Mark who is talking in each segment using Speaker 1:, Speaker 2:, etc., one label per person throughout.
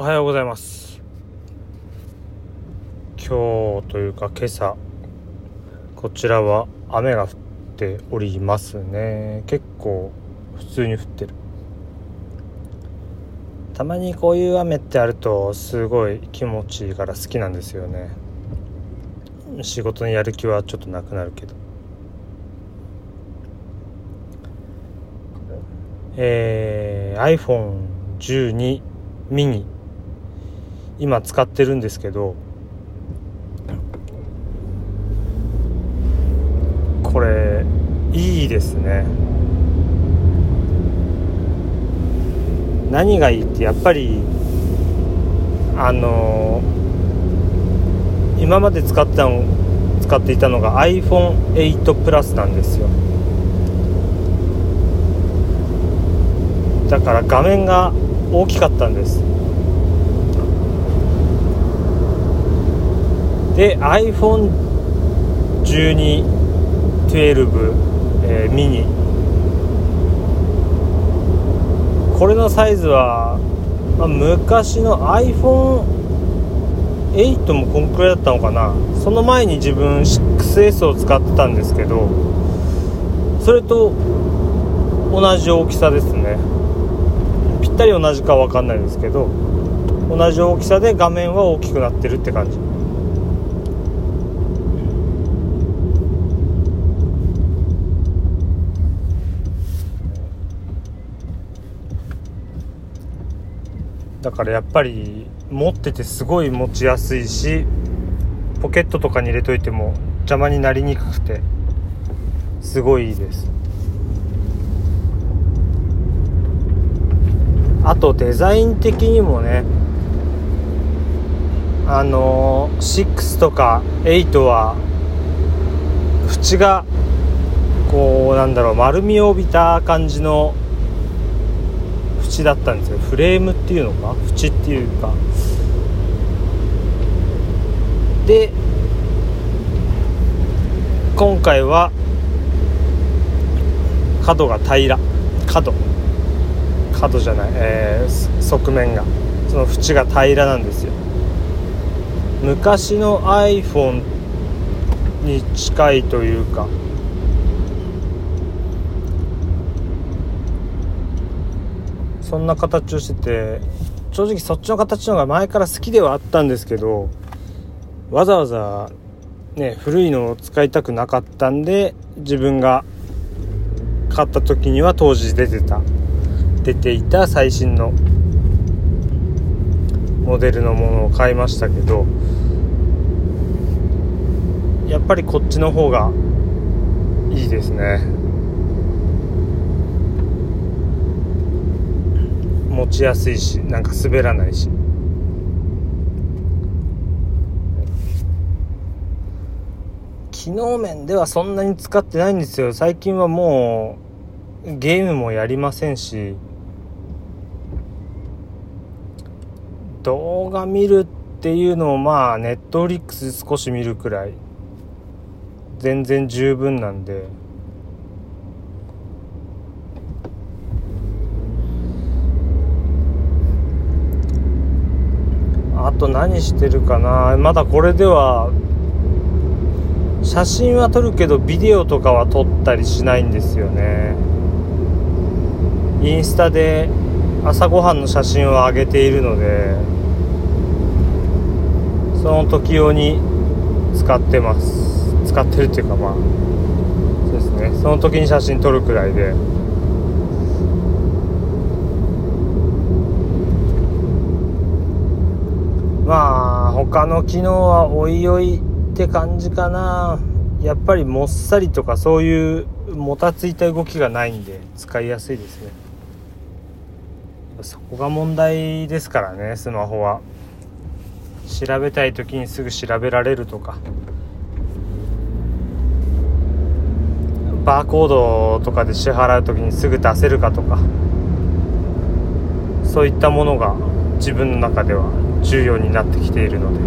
Speaker 1: おはようございます。今日というか今朝こちらは雨が降っておりますね。結構普通に降ってる。たまにこういう雨ってあるとすごい気持ちいいから好きなんですよね。仕事にやる気はちょっとなくなるけど。えー、iPhone12 mini 今使ってるんですけどこれいいですね。何がいいってやっぱりあのー、今まで使ったの使っていたのが iPhone8 プラスなんですよ。だから画面が大きかったんです。で iPhone12 12、えー、ミニこれのサイズは、まあ、昔の iPhone8 もこんくらいだったのかな。その前に自分 6S を使ってたんですけどそれと同じ大きさですね。ぴったり同じか分かんないですけど同じ大きさで画面は大きくなってるって感じ。だからやっぱり持っててすごい持ちやすいしポケットとかに入れといても邪魔になりにくくてすごいいいです。あとデザイン的にもねあの6とか8は縁がこうなんだろう丸みを帯びた感じの縁だったんですよ。フレームっていうのか？縁っていうか。で今回は角が平。ら角。角じゃない、えー、側面が。その縁が平らなんですよ。昔の iPhone に近いというか。そんな形をしてて正直そっちの形の方が前から好きではあったんですけどわざわざね古いのを使いたくなかったんで自分が買った時には当時出てた出ていた最新のモデルのものを買いましたけどやっぱりこっちの方がいいですね。持ちやすいしなんか滑らないし。機能面ではそんなに使ってないんですよ。最近はもうゲームもやりませんし。動画見るっていうのをまあネットフリックス少し見るくらい。全然十分なんで。と何してるかな。まだこれでは写真は撮るけどビデオとかは撮ったりしないんですよね。インスタで朝ごはんの写真を上げているのでその時用に使ってます。使ってるっていうかまあそうですね。その時に写真撮るくらいでまあ他の機能はおいおいって感じかな。やっぱりもっさりとかそういうもたついた動きがないんで使いやすいですね。そこが問題ですからねスマホは。調べたい時にすぐ調べられるとか。バーコードとかで支払う時にすぐ出せるかとか。そういったものが自分の中では重要になってきているので。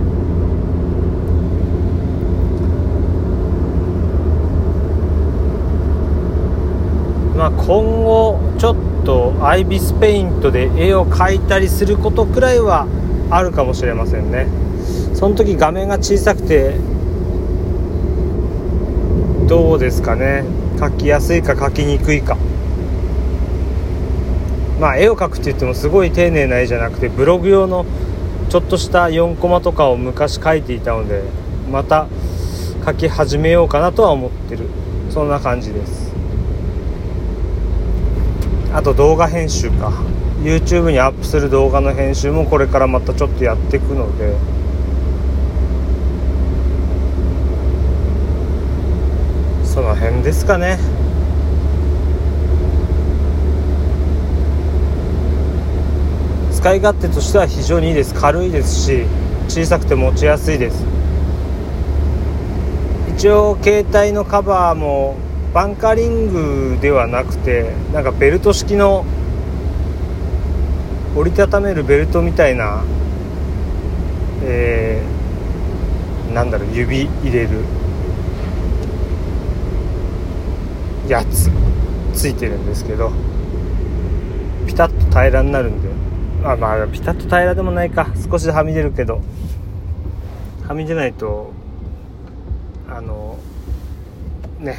Speaker 1: まあ今後ちょっとアイビスペイントで絵を描いたりすることくらいはあるかもしれませんね。その時画面が小さくてどうですかね。描きやすいか描きにくいか。まあ絵を描くって言ってもすごい丁寧な絵じゃなくてブログ用のちょっとした4コマとかを昔描いていたのでまた描き始めようかなとは思ってる。そんな感じです。あと動画編集か。YouTube にアップする動画の編集もこれからまたちょっとやっていくので。その辺ですかね。使い勝手としては非常にいいです。軽いですし小さくて持ちやすいです。一応携帯のカバーもバンカリングではなくてなんかベルト式の折りたためるベルトみたいなえー、なんだろう指入れるやつついてるんですけどピタッと平らになるんであまあピタッと平らでもないか。少しはみ出るけど。はみ出ないとあのね。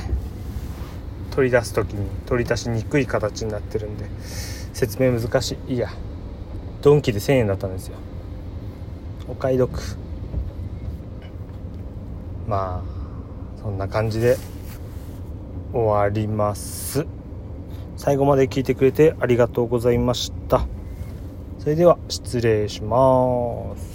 Speaker 1: 取り出す時に取り出しにくい形になってるんで。説明難しい。いや。ドンキで1000円だったんですよ。お買い得。まあそんな感じで終わります。最後まで聞いてくれてありがとうございました。それでは失礼します。